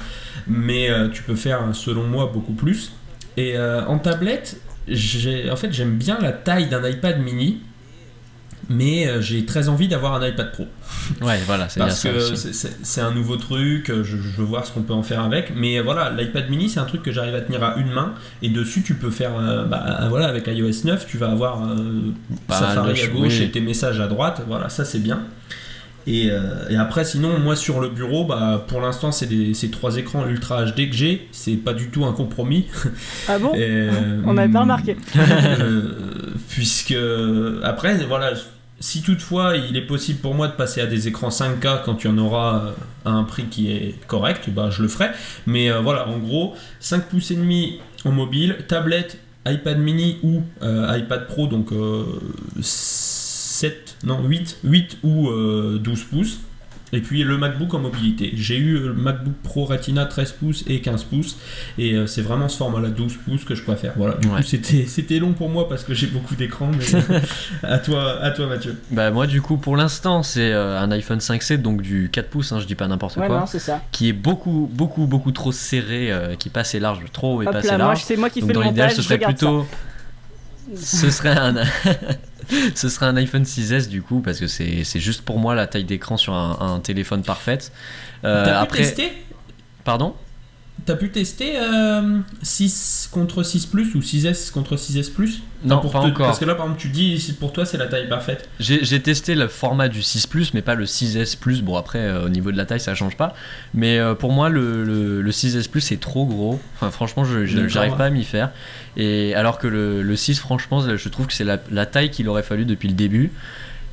mais euh, tu peux faire selon moi beaucoup plus. Et euh, en tablette, en fait, j'aime bien la taille d'un iPad mini. Mais euh, j'ai très envie d'avoir un iPad Pro. Ouais, voilà, c'est bien Parce que c'est- un nouveau truc, euh, je, je veux voir ce qu'on peut en faire avec. Mais voilà, l'iPad mini, c'est un truc que j'arrive à tenir à une main. Et dessus, tu peux faire. euh, bah, voilà, avec iOS 9, tu vas avoir euh, Pas Safari à ch- gauche oui. et tes messages à droite. Voilà, ça c'est bien. Et, euh, et après, sinon, moi sur le bureau, bah, pour l'instant, c'est ces trois écrans Ultra HD que j'ai. C'est pas du tout un compromis. Ah bon Et, On n'avait pas remarqué. euh, puisque après voilà si toutefois il est possible pour moi de passer à des écrans 5K quand tu en auras euh, à un prix qui est correct bah je le ferai mais euh, voilà en gros 5 pouces et demi en mobile tablette iPad mini ou euh, iPad Pro donc 7 non 8 8 ou euh, 12 pouces et puis le MacBook en mobilité. J'ai eu le MacBook Pro Retina 13 pouces et 15 pouces et euh, c'est vraiment ce format-là 12 pouces que je préfère. Voilà. Du Ouais. coup, c'était c'était long pour moi parce que j'ai beaucoup d'écrans. Mais à toi, à toi, Mathieu. Bah moi du coup pour l'instant c'est euh, un iPhone 5C donc du 4 pouces hein, je dis pas n'importe Ouais, quoi non, c'est ça. qui est beaucoup beaucoup beaucoup trop serré euh, qui passe large trop et Hop pas assez là, moi, large c'est moi qui donc fais dans le montage, ce serait regarde ça. plutôt ce serait un ce serait un iPhone 6S du coup parce que c'est c'est juste pour moi la taille d'écran sur un, un téléphone parfaite. Euh, T'as pu après tester? Pardon? T'as pu tester euh, 6 contre 6 plus ou 6S contre 6S plus? Non, pour pas te- encore. Parce que là, par exemple, tu dis pour toi c'est la taille parfaite. J'ai testé le format du 6 Plus, mais pas le 6S Plus. Bon, après, euh, au niveau de la taille, ça change pas. Mais euh, pour moi, le, le, le 6S Plus c'est trop gros. Enfin, franchement, je j'arrive pas à m'y faire. Et alors que le, le 6, franchement, je trouve que c'est la, la taille qu'il aurait fallu depuis le début.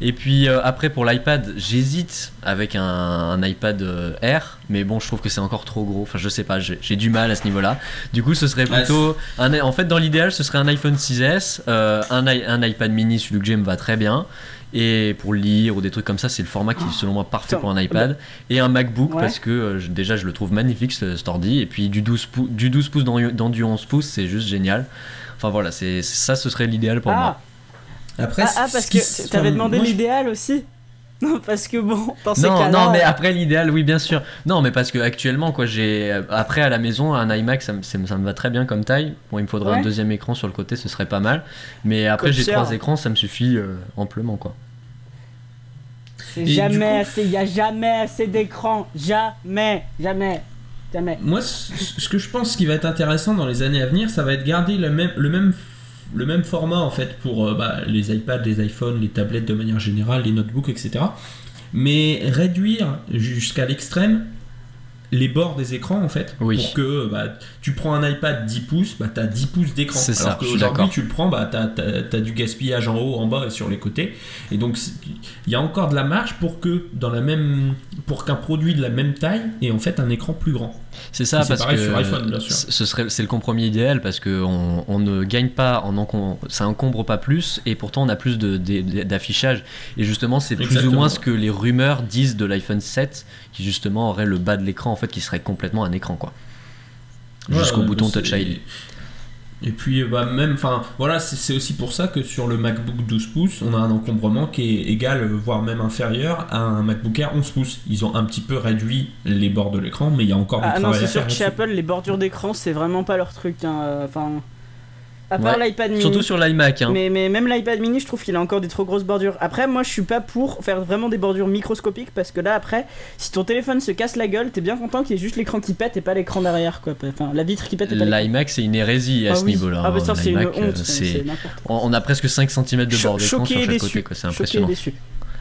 Et puis euh, après pour l'iPad, j'hésite avec un, un iPad euh, Air, mais bon, je trouve que c'est encore trop gros. Enfin, je sais pas, j'ai j'ai du mal à ce niveau-là. Du coup, ce serait plutôt un, en fait dans l'idéal, ce serait un iPhone 6S, euh, un, iPad mini, celui que j'ai me va très bien. Et pour lire ou des trucs comme ça, c'est le format qui est selon moi parfait pour un iPad. Et un MacBook Ouais. parce que euh, je- déjà je le trouve magnifique ce, cet ordi. Et puis du 12, pou- du 12 pouces dans, dans du 11 pouces, c'est juste génial. Enfin voilà, c'est ça, ce serait l'idéal pour ah, moi. Après, ah, ah, ce parce que s- t'avais enfin, demandé je- l'idéal aussi Non, parce que bon, dans ces Non, cas-là. non, mais euh, après l'idéal, oui, bien sûr. Non, mais parce que actuellement, quoi, j'ai après à la maison un iMac, ça, me- ça me va très bien comme taille. Bon, il me faudrait un deuxième écran sur le côté, ce serait pas mal. Mais après, j'ai trois écrans, ça me suffit euh, amplement, quoi. C'est jamais coup- assez, il y a jamais assez d'écran. Jamais, jamais, jamais. Moi, ce ce que je pense qui va être intéressant dans les années à venir, ça va être garder le même, le même, le même format en fait pour euh, bah, les iPads, les iPhones, les tablettes de manière générale, les notebooks, etc. Mais réduire jusqu'à l'extrême les bords des écrans en fait Oui. pour que bah, tu prends un iPad 10 pouces bah t'as 10 pouces d'écran C'est ça, alors suis qu'aujourd'hui d'accord. tu le prends bah t'as, t'as- t'as du gaspillage en haut en bas et sur les côtés et donc il y a encore de la marge pour que dans la même pour qu'un produit de la même taille ait en fait un écran plus grand C'est ça, parce pareil que sur iPhone, bien sûr. c- ce serait, c'est le compromis idéal parce que on, on ne gagne pas, en encom- ça encombre pas plus et pourtant on a plus de, de- d'affichage. Et justement, c'est plus ou moins ce que les rumeurs disent de l'iPhone 7 qui justement aurait le bas de l'écran fait qui serait complètement un écran quoi. Jusqu'au Ouais, bouton Touch c'est- ID. Et puis, bah, même, enfin, voilà, c'est c'est aussi pour ça que sur le MacBook 12 pouces, on a un encombrement qui est égal, euh, voire même inférieur à un MacBook Air 11 pouces. Ils ont un petit peu réduit les bords de l'écran, mais il y a encore du Ah non, travail c'est à sûr faire. que chez. Apple, les bordures d'écran, c'est vraiment pas leur truc. hein, euh, Enfin, à part Ouais. l'iPad mini. Surtout sur l'iMac. Hein. Mais, mais même l'iPad mini, je trouve qu'il a encore des trop grosses bordures. Après, moi, je suis pas pour faire vraiment des bordures microscopiques parce que là, après, si ton téléphone se casse la gueule, t'es bien content qu'il y ait juste l'écran qui pète et pas l'écran derrière, quoi. Enfin, la vitre qui pète et pas. L'iMac c'est une hérésie à Ah ce oui. niveau-là. Ah bah ça, hein. c'est une euh, honte. quoi. on a presque 5 cm de Cho- bord d'écran choqué sur chaque côté, c'est Choqué et impressionnant. déçu.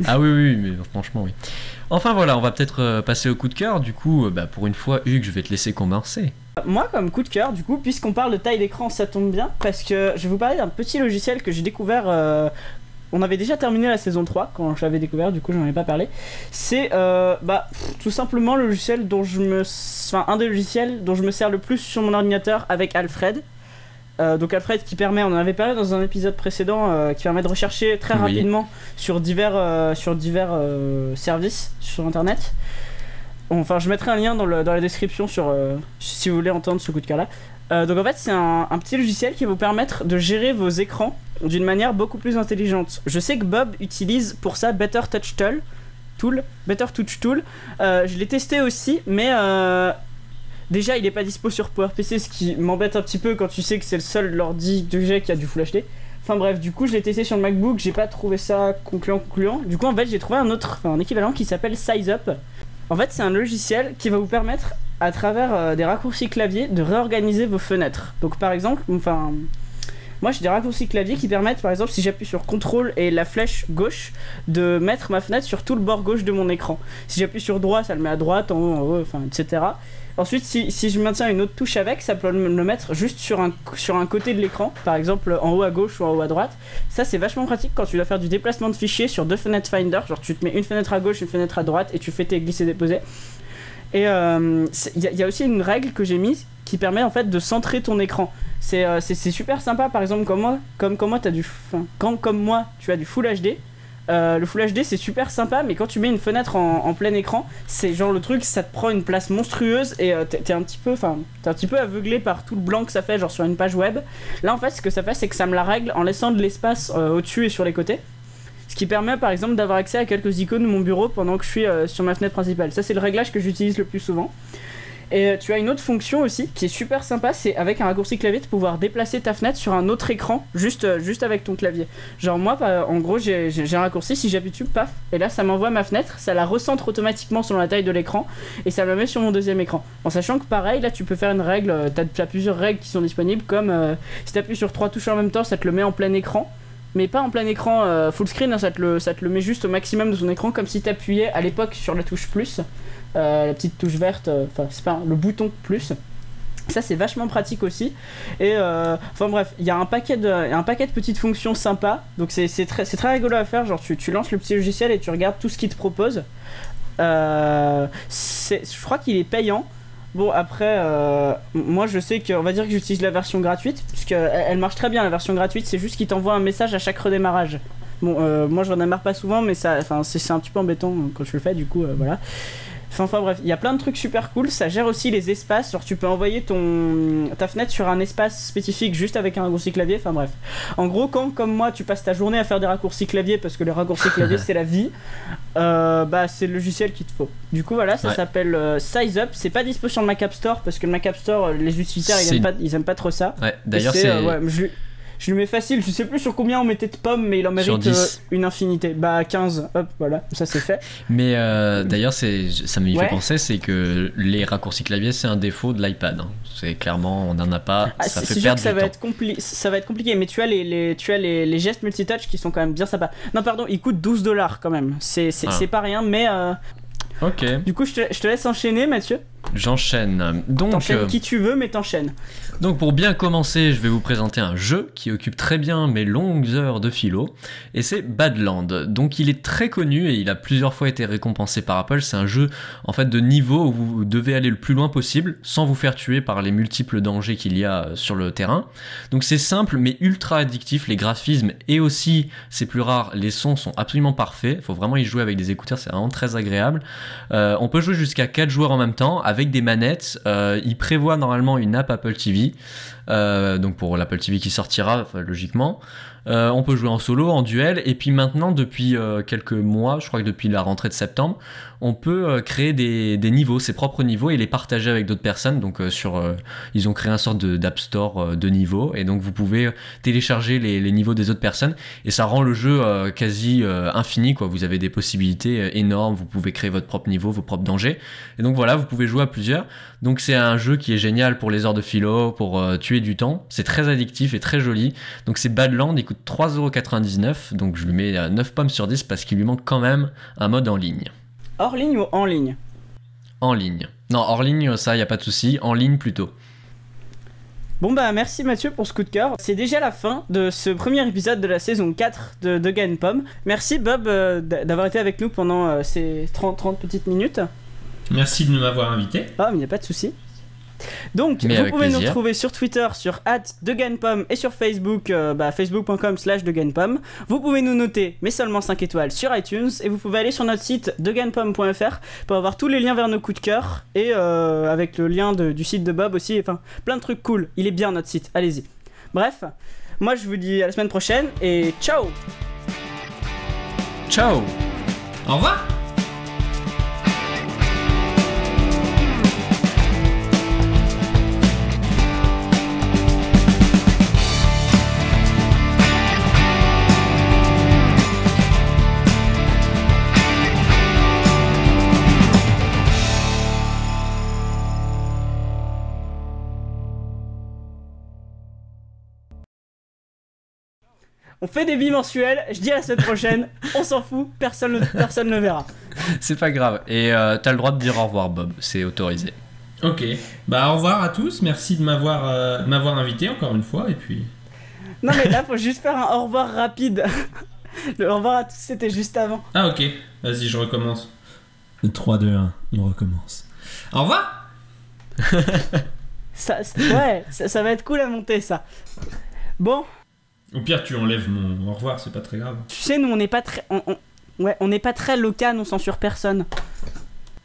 Ah oui, oui, mais franchement, oui. Enfin voilà, on va peut-être euh, passer au coup de cœur. Du coup, euh, bah, pour une fois, Hugues, je vais te laisser commencer. Moi, comme coup de cœur, du coup, puisqu'on parle de taille d'écran, ça tombe bien parce que je vais vous parler d'un petit logiciel que j'ai découvert. euh, on avait déjà terminé la saison 3 quand je l'avais découvert, du coup, j'en ai pas parlé. C'est bah, tout simplement le logiciel dont je me. Enfin, un des logiciels dont je me sers le plus sur mon ordinateur avec Alfred. Euh, donc Alfred qui permet, on en avait parlé dans un épisode précédent, euh, qui permet de rechercher très Oui. rapidement sur divers, euh, sur divers services sur internet. Enfin, je mettrai un lien dans, le- dans la description sur, si vous voulez entendre ce coup de cœur là. Euh, donc en fait, c'est un, un petit logiciel qui va vous permettre de gérer vos écrans d'une manière beaucoup plus intelligente. Je sais que Bob utilise pour ça Better Touch Tool. Tool, Better Touch Tool. Je l'ai testé aussi, mais déjà il est pas dispo sur PowerPC, ce qui m'embête un petit peu quand tu sais que c'est le seul ordi que j'ai qui a du Full HD. Enfin bref, du coup, je l'ai testé sur le MacBook, j'ai pas trouvé ça concluant concluant. Du coup, en fait, j'ai trouvé un autre, enfin, un équivalent qui s'appelle SizeUp. En fait, c'est un logiciel qui va vous permettre, à travers euh, des raccourcis clavier, de réorganiser vos fenêtres. Donc, par exemple, enfin, moi j'ai des raccourcis clavier qui permettent, par exemple, si j'appuie sur CTRL et la flèche gauche, de mettre ma fenêtre sur tout le bord gauche de mon écran. Si j'appuie sur droit, ça le met à droite, en haut, en haut, enfin, etc. Ensuite, si, si je maintiens une autre touche avec, ça peut le mettre juste sur un, sur un côté de l'écran, par exemple en haut à gauche ou en haut à droite. Ça, c'est vachement pratique quand tu dois faire du déplacement de fichiers sur deux fenêtres Finder. Genre, tu te mets une fenêtre à gauche, une fenêtre à droite et tu fais tes glisser-déposer. Et il euh, y, a- y a aussi une règle que j'ai mise qui permet en fait de centrer ton écran. C'est euh, super sympa, par exemple, comme moi, comme, comme moi, t'as du, quand comme moi, tu as du Full HD. Euh, le Full HD c'est super sympa, mais quand tu mets une fenêtre en, plein écran, c'est genre le truc, ça te prend une place monstrueuse et euh, t'es un petit peu, enfin, un petit aveuglé par tout le blanc que ça fait, genre sur une page web. Là, en fait, ce que ça fait, c'est que ça me la règle en laissant de l'espace euh, au-dessus et sur les côtés. Ce qui permet par exemple d'avoir accès à quelques icônes de mon bureau pendant que je suis sur ma fenêtre principale. Ça, c'est le réglage que j'utilise le plus souvent. Et euh, tu as une autre fonction aussi qui est super sympa, c'est avec un raccourci clavier de pouvoir déplacer ta fenêtre sur un autre écran juste, euh, avec ton clavier. Genre moi, en gros, j'ai un raccourci, si j'appuie dessus, paf, et là ça m'envoie ma fenêtre, ça la recentre automatiquement selon la taille de l'écran, et ça me met sur mon deuxième écran. En sachant que pareil, là tu peux faire une règle, euh, t'as as plusieurs règles qui sont disponibles, comme si t'appuies sur trois touches en même temps, ça te le met en plein écran. Mais pas en plein écran full screen, hein, ça, te le, met juste au maximum de ton écran, comme si t'appuyais à l'époque sur la touche plus, la petite touche verte, euh, enfin c'est pas le bouton plus. Ça c'est vachement pratique aussi. Et euh, enfin bref, il y a un paquet de, un paquet de petites fonctions sympas. Donc c'est très, très rigolo à faire. Genre tu, tu lances le petit logiciel et tu regardes tout ce qu'il te propose. Euh, je crois qu'il est payant. Bon après, euh, moi je sais qu'on va dire que j'utilise la version gratuite puisque elle, marche très bien la version gratuite. C'est juste qu'il t'envoie un message à chaque redémarrage. Bon, euh, moi je redémarre pas souvent, mais ça, c'est un petit peu embêtant quand je le fais. Du coup, euh, voilà. Enfin, enfin, bref, il y a plein de trucs super cool. Ça gère aussi les espaces. Genre, tu peux envoyer ton ta fenêtre sur un espace spécifique juste avec un raccourci clavier. Enfin, bref. En gros, quand comme moi, tu passes ta journée à faire des raccourcis clavier parce que les raccourcis clavier c'est la vie, euh, bah c'est le logiciel qu'il te faut. Du coup, voilà, ça Ouais. s'appelle euh, SizeUp. C'est pas dispo sur le Mac App Store parce que le Mac App Store, euh, les utilisateurs ils aiment, pas, ils aiment pas trop ça. Ouais, d'ailleurs, c'est. euh, ouais, je, lui- je lui mets facile. Je sais plus sur combien on mettait de pommes, mais il en mérite 10. euh, une infinité. Bah 15. Hop, voilà, ça c'est fait. Mais euh, d'ailleurs, c'est, ça me Ouais. fait penser, c'est que les raccourcis clavier, c'est un défaut de l'iPad. hein. C'est clairement, on n'en a pas, Ah, ça c'est fait perdre que ça du va, temps. être compli- ça va être compliqué, mais tu as les, les- tu as les, les gestes multitouch qui sont quand même bien sympas. Non, pardon, ils coûtent 12 dollars quand même. C'est c'est- Ah. c'est pas rien, mais euh, Ok, du coup, je te, je te laisse enchaîner, Mathieu. j'enchaîne. Donc, T'enchaînes qui tu veux, mais t'enchaînes. Donc pour bien commencer, je vais vous présenter un jeu qui occupe très bien mes longues heures de philo, et c'est Badland. Donc il est très connu et il a plusieurs fois été récompensé par Apple. C'est un jeu en fait de niveau où vous devez aller le plus loin possible sans vous faire tuer par les multiples dangers qu'il y a euh, sur le terrain. Donc c'est simple mais ultra addictif. Les graphismes et aussi, c'est plus rare, les sons sont absolument parfaits. Il faut vraiment y jouer avec des écouteurs, c'est vraiment très agréable. Euh, on peut jouer jusqu'à 4 joueurs en même temps avec des manettes. Euh, il prévoit normalement une app Apple TV. Euh, donc pour l'Apple TV qui sortira logiquement. Euh, on peut jouer en solo, en duel, et puis maintenant depuis euh, quelques mois, je crois que depuis la rentrée de septembre, on peut créer des, niveaux, ses propres niveaux, et les partager avec d'autres personnes. Donc sur, ils ont créé un sorte d'App Store de niveaux, et donc vous pouvez télécharger les, niveaux des autres personnes, et ça rend le jeu quasi infini. Vous avez des possibilités énormes, vous pouvez créer votre propre niveau, vos propres dangers, et donc voilà, vous pouvez jouer à plusieurs. Donc c'est un jeu qui est génial pour les heures de philo, pour euh, tuer du temps. C'est très addictif et très joli. Donc c'est Badland, il coûte 3,99€. Donc je lui mets euh, 9 pommes sur 10 parce qu'il lui manque quand même un mode en ligne. Hors ligne ou en ligne? En ligne. Non, hors ligne, ça, y a pas de souci. En ligne plutôt. Bon bah merci Mathieu pour ce coup de cœur. C'est déjà la fin de ce premier épisode de la saison 4 de, de Gain Pomme. Merci Bob euh, d'avoir été avec nous pendant euh, ces 30, 30 petites minutes. Merci de m'avoir invité. Ah, mais il n'y a pas de souci. Donc, Mais vous pouvez nous retrouver sur Twitter sur @degainpomme et sur Facebook, euh, bah, facebook.com slash degainpomme. Vous pouvez nous noter, mais seulement 5 étoiles, sur iTunes. Et vous pouvez aller sur notre site degainpomme.fr pour avoir tous les liens vers nos coups de cœur. Et euh, avec le lien de- du site de Bob aussi. Enfin, plein de trucs cool. Il est bien notre site, allez-y. Bref, moi je vous dis à la semaine prochaine et ciao Ciao Au revoir on fait des bimensuels, je dis à la semaine prochaine, on s'en fout, personne ne personne ne verra. C'est pas grave. Et euh, t'as le droit de dire au revoir, Bob. C'est autorisé. Ok. Bah au revoir à tous. Merci de m'avoir euh, m'avoir invité encore une fois et puis. Non mais là faut juste faire un au revoir rapide. Le au revoir à tous c'était juste avant. Ah ok. Vas-y, je recommence. 3, 2, 1, on recommence. Au revoir. Ça, ça- ouais, ça, ça va être cool à monter ça. Bon, Au pire, tu enlèves mon au revoir, c'est pas très grave. tu sais nous on n'est pas très, on, ouais, on n'est pas très local, on censure personne.